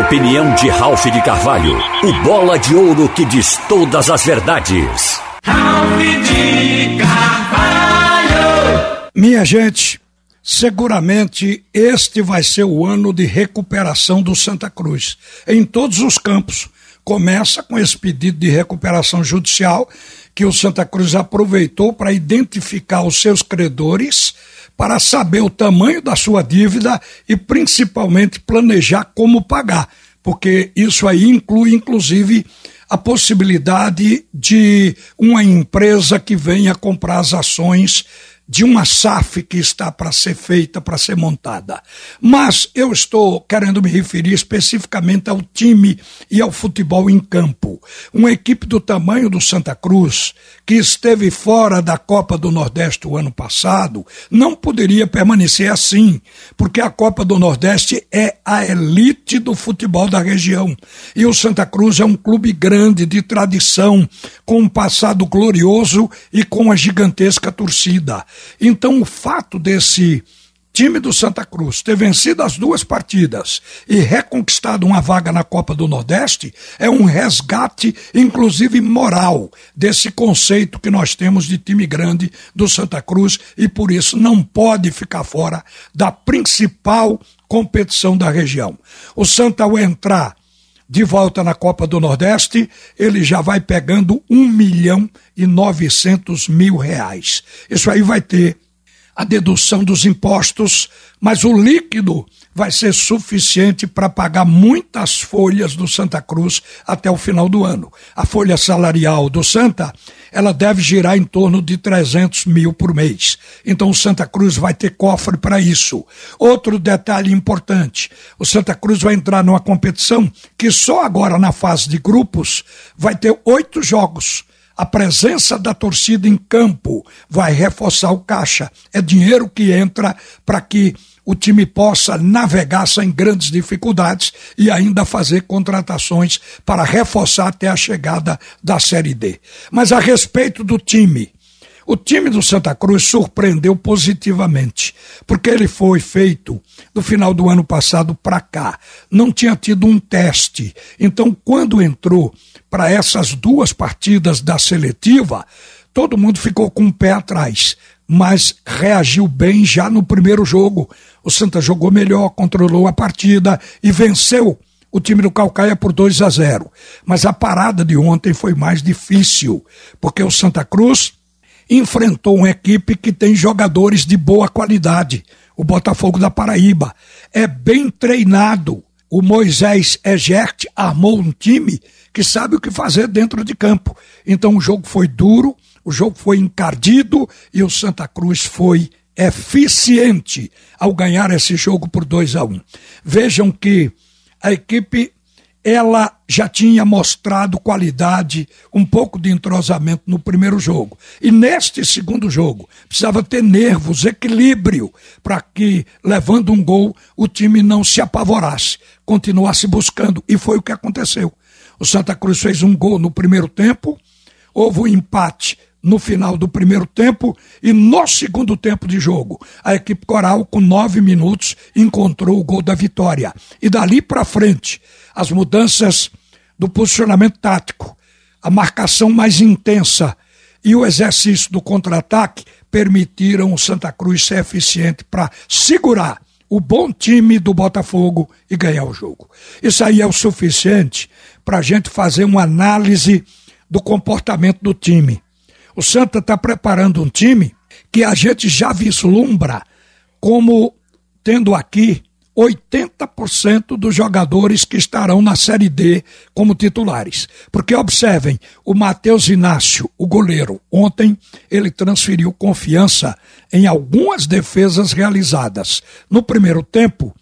opinião de Ralph de Carvalho, o bola de ouro que diz todas as verdades. Ralph de Carvalho! Minha gente, seguramente este vai ser o ano de recuperação do Santa Cruz, em todos os campos. Começa com esse pedido de recuperação judicial que o Santa Cruz aproveitou para identificar os seus credores para saber o tamanho da sua dívida e principalmente planejar como pagar, porque isso aí inclui inclusive a possibilidade de uma empresa que venha comprar as ações de uma SAF que está para ser feita, para ser montada. Mas eu estou querendo me referir especificamente ao time e ao futebol em campo. Uma equipe do tamanho do Santa Cruz, que esteve fora da Copa do Nordeste o ano passado, não poderia permanecer assim, porque a Copa do Nordeste é a elite do futebol da região. E o Santa Cruz é um clube grande, de tradição, com um passado glorioso e com a gigantesca torcida. Então, o fato desse time do Santa Cruz ter vencido as duas partidas e reconquistado uma vaga na Copa do Nordeste é um resgate, inclusive moral, desse conceito que nós temos de time grande do Santa Cruz e por isso não pode ficar fora da principal competição da região. O Santa, ao entrar de volta na Copa do Nordeste, ele já vai pegando um milhão e novecentos mil reais. Isso aí vai ter a dedução dos impostos, mas o líquido vai ser suficiente para pagar muitas folhas do Santa Cruz até o final do ano. A folha salarial do Santa, ela deve girar em torno de 300 mil por mês. Então o Santa Cruz vai ter cofre para isso. Outro detalhe importante, o Santa Cruz vai entrar numa competição que só agora na fase de grupos vai ter oito jogos a presença da torcida em campo vai reforçar o caixa. É dinheiro que entra para que o time possa navegar sem grandes dificuldades e ainda fazer contratações para reforçar até a chegada da Série D. Mas a respeito do time, o time do Santa Cruz surpreendeu positivamente, porque ele foi feito no final do ano passado para cá. Não tinha tido um teste. Então, quando entrou para essas duas partidas da seletiva, todo mundo ficou com o pé atrás mas reagiu bem já no primeiro jogo. O Santa jogou melhor, controlou a partida e venceu o time do Calcaia por 2 a 0. Mas a parada de ontem foi mais difícil, porque o Santa Cruz enfrentou uma equipe que tem jogadores de boa qualidade, o Botafogo da Paraíba. É bem treinado. O Moisés Egert armou um time que sabe o que fazer dentro de campo. Então o jogo foi duro, o jogo foi encardido e o Santa Cruz foi eficiente ao ganhar esse jogo por 2 a 1. Um. Vejam que a equipe ela já tinha mostrado qualidade, um pouco de entrosamento no primeiro jogo. E neste segundo jogo, precisava ter nervos, equilíbrio, para que, levando um gol, o time não se apavorasse, continuasse buscando. E foi o que aconteceu. O Santa Cruz fez um gol no primeiro tempo, houve um empate no final do primeiro tempo e no segundo tempo de jogo. A equipe coral, com nove minutos, encontrou o gol da vitória. E dali para frente, as mudanças do posicionamento tático, a marcação mais intensa e o exercício do contra-ataque permitiram o Santa Cruz ser eficiente para segurar o bom time do Botafogo e ganhar o jogo. Isso aí é o suficiente para a gente fazer uma análise do comportamento do time o Santa está preparando um time que a gente já vislumbra como tendo aqui 80% dos jogadores que estarão na Série D como titulares. Porque observem, o Matheus Inácio, o goleiro, ontem ele transferiu confiança em algumas defesas realizadas. No primeiro tempo,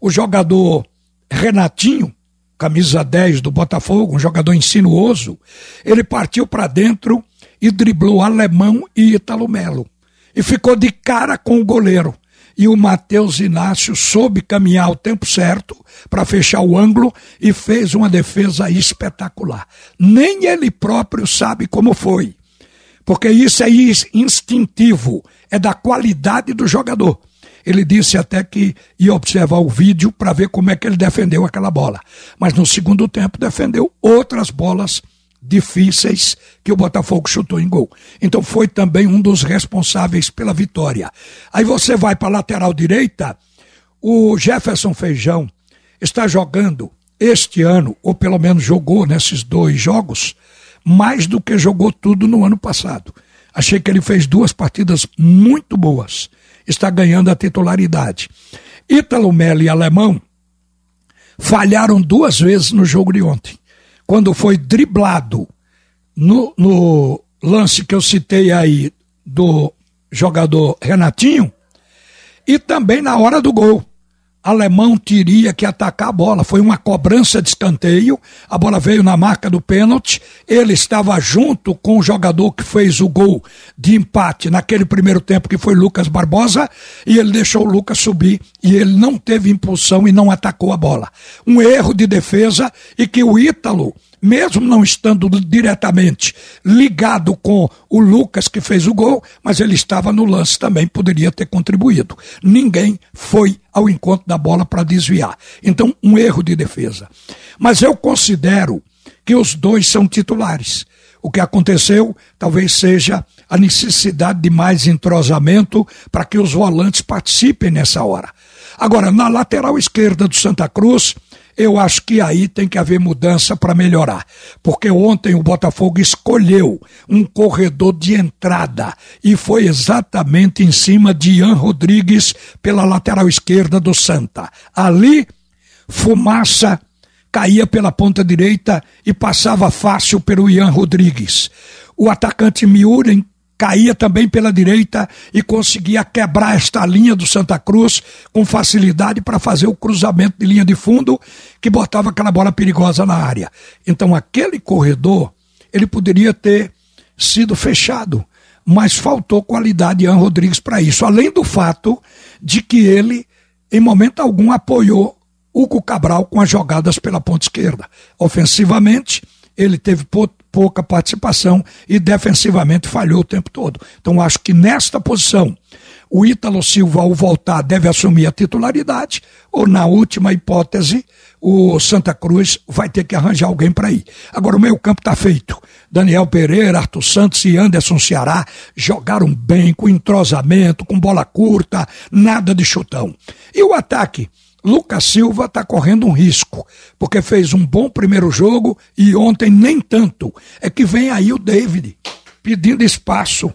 o jogador Renatinho, camisa 10 do Botafogo, um jogador insinuoso, ele partiu para dentro e driblou Alemão e Italo Melo. E ficou de cara com o goleiro. E o Matheus Inácio soube caminhar o tempo certo para fechar o ângulo e fez uma defesa espetacular. Nem ele próprio sabe como foi. Porque isso é instintivo, é da qualidade do jogador. Ele disse até que ia observar o vídeo para ver como é que ele defendeu aquela bola. Mas no segundo tempo defendeu outras bolas difíceis que o Botafogo chutou em gol. Então foi também um dos responsáveis pela vitória. Aí você vai para a lateral direita, o Jefferson Feijão está jogando este ano, ou pelo menos jogou nesses dois jogos, mais do que jogou tudo no ano passado. Achei que ele fez duas partidas muito boas. Está ganhando a titularidade. Ítalo Melo e Alemão falharam duas vezes no jogo de ontem. Quando foi driblado no, no lance que eu citei aí do jogador Renatinho, e também na hora do gol alemão teria que atacar a bola. Foi uma cobrança de escanteio, a bola veio na marca do pênalti, ele estava junto com o jogador que fez o gol de empate naquele primeiro tempo, que foi Lucas Barbosa, e ele deixou o Lucas subir e ele não teve impulsão e não atacou a bola. Um erro de defesa e que o Ítalo mesmo não estando diretamente ligado com o Lucas que fez o gol, mas ele estava no lance também, poderia ter contribuído. Ninguém foi ao encontro da bola para desviar. Então, um erro de defesa. Mas eu considero que os dois são titulares. O que aconteceu talvez seja a necessidade de mais entrosamento para que os volantes participem nessa hora. Agora, na lateral esquerda do Santa Cruz, eu acho que aí tem que haver mudança para melhorar. Porque ontem o Botafogo escolheu um corredor de entrada e foi exatamente em cima de Ian Rodrigues pela lateral esquerda do Santa. Ali, fumaça caía pela ponta direita e passava fácil pelo Ian Rodrigues. O atacante Miuren caía também pela direita e conseguia quebrar esta linha do Santa Cruz com facilidade para fazer o cruzamento de linha de fundo que botava aquela bola perigosa na área. Então aquele corredor, ele poderia ter sido fechado, mas faltou qualidade de Ian Rodrigues para isso, além do fato de que ele em momento algum apoiou Hugo Cabral com as jogadas pela ponta esquerda. Ofensivamente, ele teve pouca participação e defensivamente falhou o tempo todo. Então acho que nesta posição o Ítalo Silva, ao voltar, deve assumir a titularidade, ou na última hipótese, o Santa Cruz vai ter que arranjar alguém para ir. Agora o meio campo está feito. Daniel Pereira, Arthur Santos e Anderson Ceará jogaram bem, com entrosamento, com bola curta, nada de chutão. E o ataque? Lucas Silva está correndo um risco, porque fez um bom primeiro jogo e ontem nem tanto. É que vem aí o David pedindo espaço.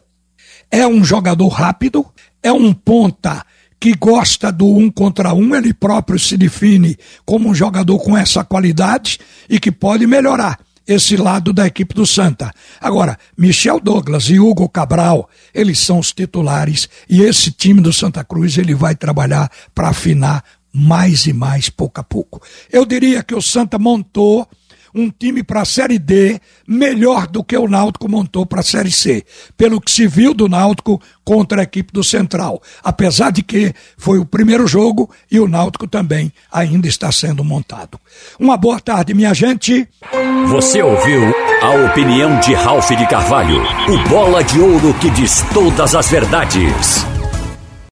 É um jogador rápido, é um ponta que gosta do um contra um, ele próprio se define como um jogador com essa qualidade e que pode melhorar esse lado da equipe do Santa. Agora, Michel Douglas e Hugo Cabral, eles são os titulares e esse time do Santa Cruz ele vai trabalhar para afinar mais e mais, pouco a pouco. Eu diria que o Santa montou um time para a Série D melhor do que o Náutico montou para a Série C, pelo que se viu do Náutico contra a equipe do Central. Apesar de que foi o primeiro jogo e o Náutico também ainda está sendo montado. Uma boa tarde, minha gente. Você ouviu a opinião de Ralph de Carvalho, o bola de ouro que diz todas as verdades.